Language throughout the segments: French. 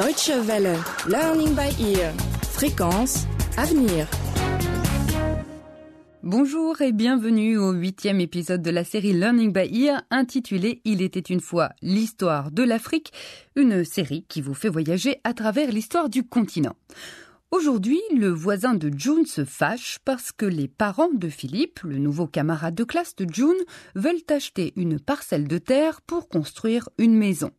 Deutsche Welle, Learning by Ear, Fréquence, Avenir. Bonjour et bienvenue au huitième épisode de la série Learning by Ear intitulé Il était une fois l'histoire de l'Afrique, une série qui vous fait voyager à travers l'histoire du continent. Aujourd'hui, le voisin de June se fâche parce que les parents de Philippe, le nouveau camarade de classe de June, veulent acheter une parcelle de terre pour construire une maison.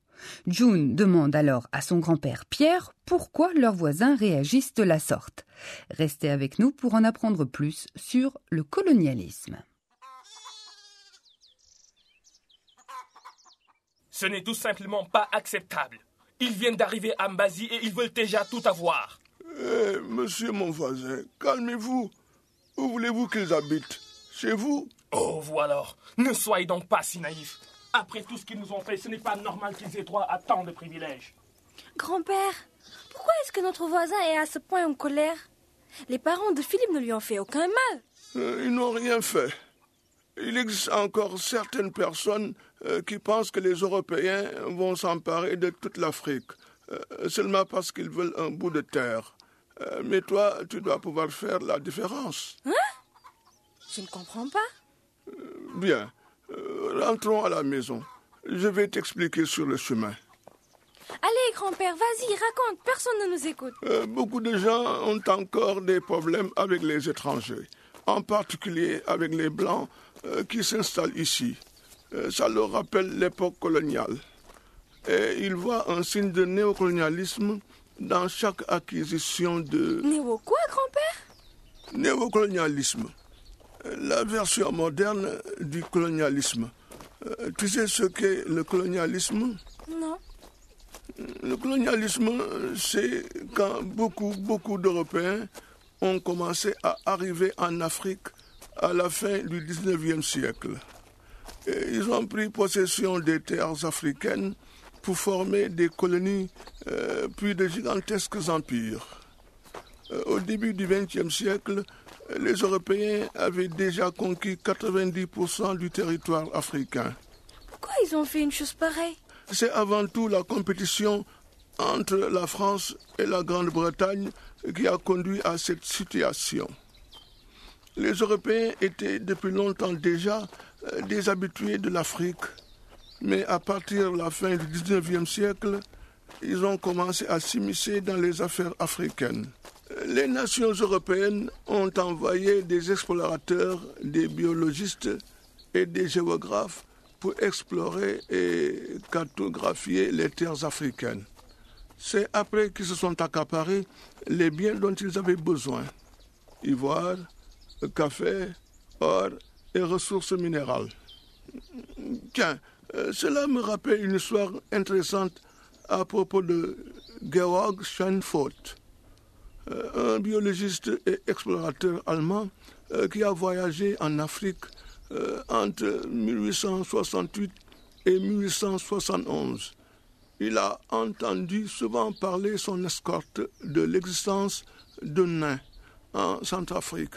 June demande alors à son grand-père Pierre pourquoi leurs voisins réagissent de la sorte. Restez avec nous pour en apprendre plus sur le colonialisme. Ce n'est tout simplement pas acceptable. Ils viennent d'arriver à Mbazi et ils veulent déjà tout avoir. Eh, monsieur mon voisin, calmez-vous. Où voulez-vous qu'ils habitent? Chez vous? Oh, vous alors. Ne soyez donc pas si naïfs. Après tout ce qu'ils nous ont fait, ce n'est pas normal qu'ils aient droit à tant de privilèges. Grand-père, pourquoi est-ce que notre voisin est à ce point en colère? Les parents de Philippe ne lui ont fait aucun mal. Euh, Ils n'ont rien fait. Il existe encore certaines personnes euh, qui pensent que les Européens vont s'emparer de toute l'Afrique, euh, seulement parce qu'ils veulent un bout de terre. Euh, mais toi, tu dois pouvoir faire la différence. Je ne comprends pas. Bien, euh, rentrons à la maison. Je vais t'expliquer sur le chemin. Allez, grand-père, vas-y, raconte, personne ne nous écoute. Euh, beaucoup de gens ont encore des problèmes avec les étrangers, en particulier avec les Blancs euh, qui s'installent ici. Euh, ça leur rappelle l'époque coloniale. Et ils voient un signe de néocolonialisme dans chaque acquisition de Néo quoi, grand-père? Néocolonialisme, la version moderne du colonialisme. Euh, Tu sais ce qu'est le colonialisme? Non. Le colonialisme, c'est quand beaucoup, beaucoup d'Européens ont commencé à arriver en Afrique à la fin du 19e siècle. Et ils ont pris possession des terres africaines pour former des colonies, euh, puis de gigantesques empires. Euh, au début du XXe siècle, les Européens avaient déjà conquis 90% du territoire africain. Pourquoi ils ont fait une chose pareille? C'est avant tout la compétition entre la France et la Grande-Bretagne qui a conduit à cette situation. Les Européens étaient depuis longtemps déjà euh, des habitués de l'Afrique, mais à partir de la fin du 19e siècle, ils ont commencé à s'immiscer dans les affaires africaines. Les nations européennes ont envoyé des explorateurs, des biologistes et des géographes pour explorer et cartographier les terres africaines. C'est après qu'ils se sont accaparés les biens dont ils avaient besoin. Ivoire, café, or et ressources minérales. Tiens, euh, cela me rappelle une histoire intéressante à propos de Georg Schoenfurt, euh, un biologiste et explorateur allemand euh, qui a voyagé en Afrique euh, entre 1868 et 1871. Il a entendu souvent parler son escorte de l'existence de nains en Centrafrique,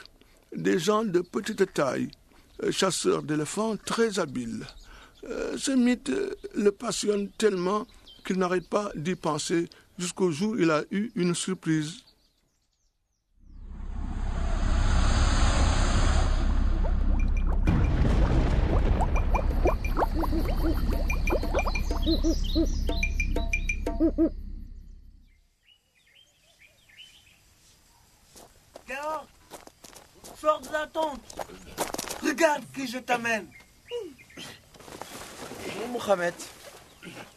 des gens de petite taille, euh, chasseurs d'éléphants très habiles. Euh, ce mythe euh, le passionne tellement qu'il n'arrête pas d'y penser jusqu'au jour où il a eu une surprise. Dehors Sors de la tente Regarde qui je t'amène Mon Mohamed.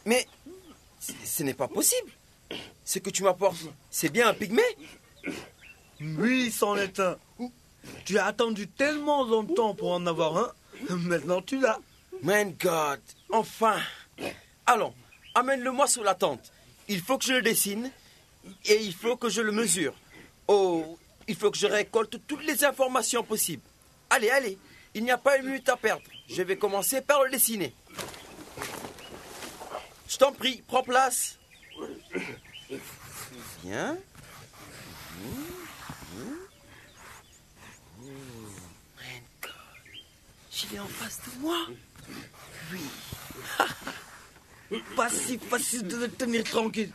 Mais ce ce n'est pas possible. Ce que tu m'apportes, c'est bien un pygmée Oui, c'en est un. Tu as attendu tellement longtemps pour en avoir un. Maintenant tu l'as. Man God, enfin. Allons, amène-le-moi sous la tente. Il faut que je le dessine et il faut que je le mesure. Oh, il faut que je récolte toutes les informations possibles. Allez, allez, il n'y a pas une minute à perdre. Je vais commencer par le dessiner. Je t'en prie, prends place. Bien. Il est en face de moi. Pas si facile de le tenir tranquille.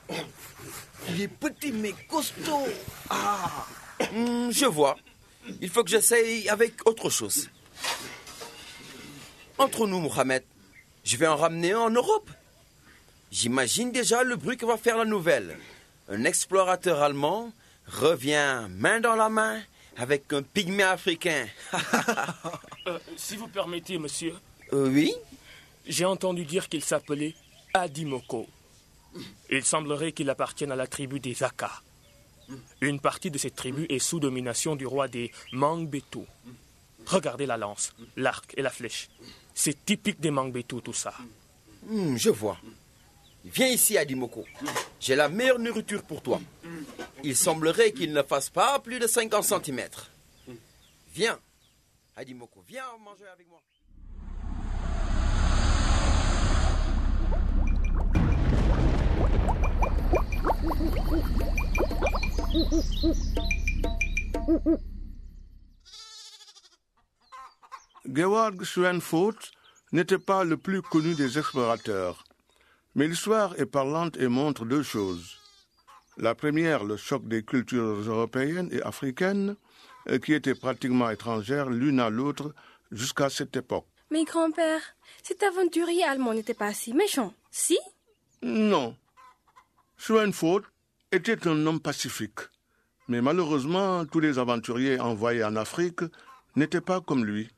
Il est petit mais costaud. Ah, Hmm, je vois. Il faut que j'essaye avec autre chose. Entre nous, Mohamed, je vais en ramener un en Europe. J'imagine déjà le bruit que va faire la nouvelle. Un explorateur allemand revient main dans la main avec un pygmée africain. Euh, si vous permettez, monsieur, Euh, oui j'ai entendu dire qu'il s'appelait Adimoko. Il semblerait qu'il appartienne à la tribu des Aka. Une partie de cette tribu est sous domination du roi des Mangbetu. Regardez la lance, l'arc et la flèche. C'est typique des Mangbetu, tout ça. Hmm, je vois. Viens ici, Adimoko. J'ai la meilleure nourriture pour toi. Il semblerait qu'il ne fasse pas plus de 50 cm. Viens, Adimoko, viens manger avec moi. Geward Schoenfurt n'était pas le plus connu des explorateurs, mais l'histoire est parlante et montre deux choses. La première, le choc des cultures européennes et africaines, euh, qui étaient pratiquement étrangères l'une à l'autre jusqu'à cette époque. Mais grand-père, cet aventurier allemand n'était pas si méchant, si? Non. Schoenfurt était un homme pacifique. Mais malheureusement, tous les aventuriers envoyés en Afrique n'étaient pas comme lui.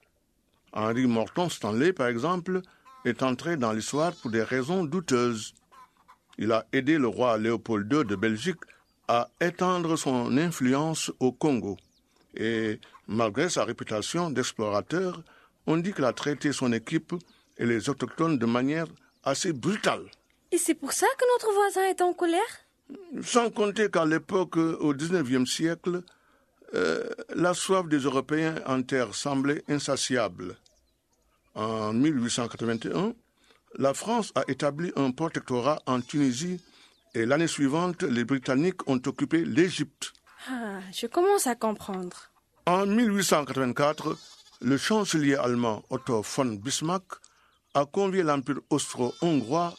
Henri Morton Stanley, par exemple, est entré dans l'histoire pour des raisons douteuses. Il a aidé le roi Léopold II de Belgique à étendre son influence au Congo. Et malgré sa réputation d'explorateur, on dit qu'il a traité son équipe et les autochtones de manière assez brutale. Et c'est pour ça que notre voisin est en colère? Sans compter qu'à l'époque, au XIXe siècle, euh, la soif des Européens en terre semblait insatiable. En 1881, la France a établi un protectorat en Tunisie et l'année suivante, les Britanniques ont occupé l'Égypte. Ah, je commence à comprendre. En 1884, le chancelier allemand Otto von Bismarck a convié l'Empire austro-hongrois,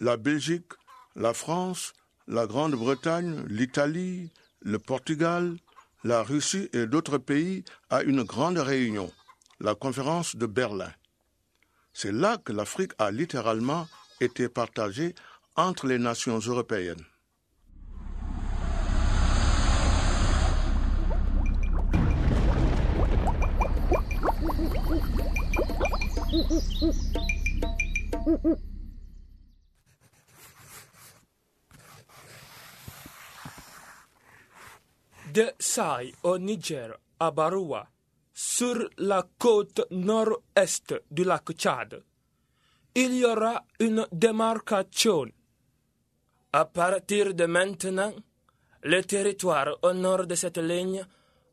la Belgique, la France, la Grande-Bretagne, l'Italie, le Portugal, la Russie et d'autres pays à une grande réunion, la conférence de Berlin. C'est là que l'Afrique a littéralement été partagée entre les nations européennes. De Saï au Niger, à Baroua, sur la côte nord-est du lac Tchad, il y aura une démarcation. À partir de maintenant, le territoire au nord de cette ligne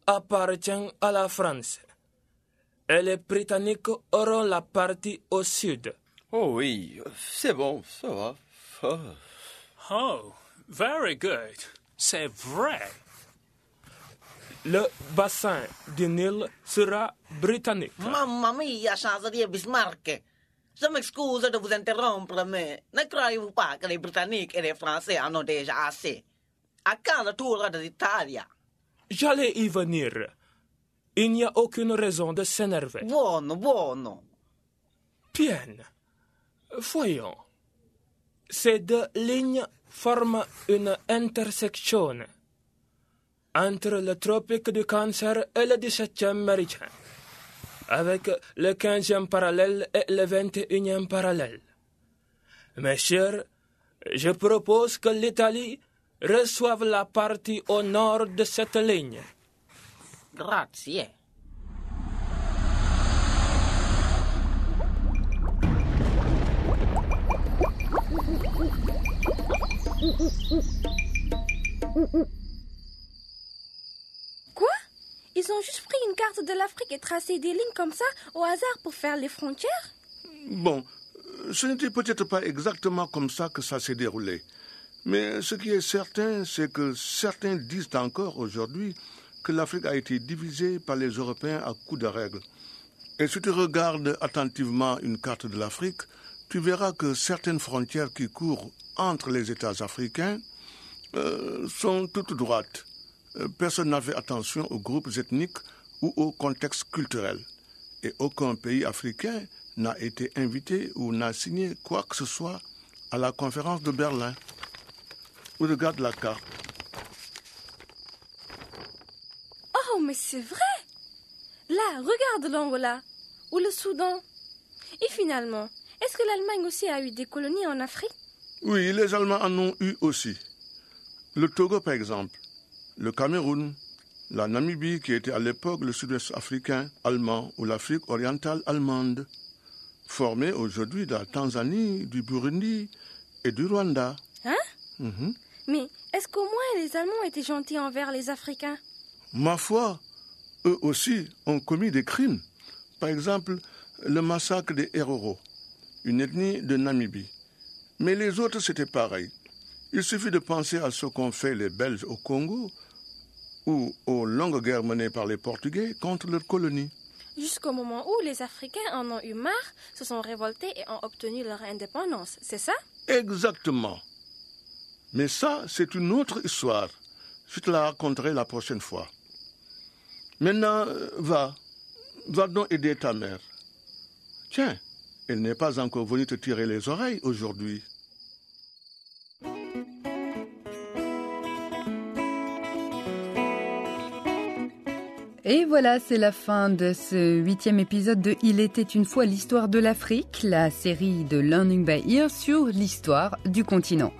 appartient à la France. Et les Britanniques auront la partie au sud. Oh oui, c'est bon, ça va. Oh. Oh, very good. C'est vrai. Le bassin du Nil sera britannique. Mamma mia, chancelier Bismarck. Je m'excuse de vous interrompre, mais ne croyez-vous pas que les Britanniques et les Français en ont déjà assez? À quand le tour de l'Italie? J'allais y venir. Il n'y a aucune raison de s'énerver. Buono, buono. Bien. Voyons. Ces deux lignes forment une intersection entre le tropique du Cancer et le 17e méridien, avec le 15e parallèle et le 21e parallèle. Mes chers, je propose que l'Italie reçoive la partie au nord de cette ligne. Grazie. Ils ont juste pris une carte de l'Afrique et tracé des lignes comme ça au hasard pour faire les frontières? Bon, ce n'était peut-être pas exactement comme ça que ça s'est déroulé. Mais ce qui est certain, c'est que certains disent encore aujourd'hui que l'Afrique a été divisée par les Européens à coups de règles. Et si tu regardes attentivement une carte de l'Afrique, tu verras que certaines frontières qui courent entre les États africains euh, sont toutes droites. Euh, Personne n'a fait attention aux groupes ethniques ou au contexte culturel. Et aucun pays africain n'a été invité ou n'a signé quoi que ce soit à la conférence de Berlin. Regarde la carte. Oh, mais c'est vrai Là, regarde l'Angola ou le Soudan. Et finalement, est-ce que l'Allemagne aussi a eu des colonies en Afrique? Oui, les Allemands en ont eu aussi. Le Togo, par exemple, le Cameroun, la Namibie, qui était à l'époque le sud-ouest africain allemand, ou l'Afrique orientale allemande, formée aujourd'hui de la Tanzanie, du Burundi et du Rwanda. Hein? Mhm. Mais est-ce qu'au moins les Allemands étaient gentils envers les Africains? Ma foi, eux aussi ont commis des crimes. Par exemple, le massacre des Herero, une ethnie de Namibie. Mais les autres, c'était pareil. Il suffit de penser à ce qu'ont fait les Belges au Congo ou aux longues guerres menées par les Portugais contre leurs colonies. Jusqu'au moment où les Africains en ont eu marre, se sont révoltés et ont obtenu leur indépendance, c'est ça? Exactement. Mais ça, c'est une autre histoire. Je te la raconterai la prochaine fois. Maintenant, euh, va. Va donc aider ta mère. Tiens, elle n'est pas encore venue te tirer les oreilles aujourd'hui. Et voilà, c'est la fin de ce huitième épisode de Il était une fois l'histoire de l'Afrique, la série de Learning by Ear sur l'histoire du continent.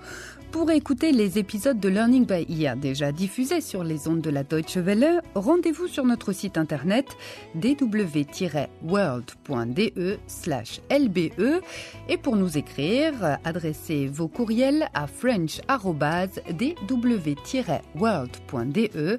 Pour écouter les épisodes de Learning by Ear déjà diffusés sur les ondes de la Deutsche Welle, rendez-vous sur notre site internet dw-world.de/lbe et pour nous écrire, adressez vos courriels à french@dw-world.de.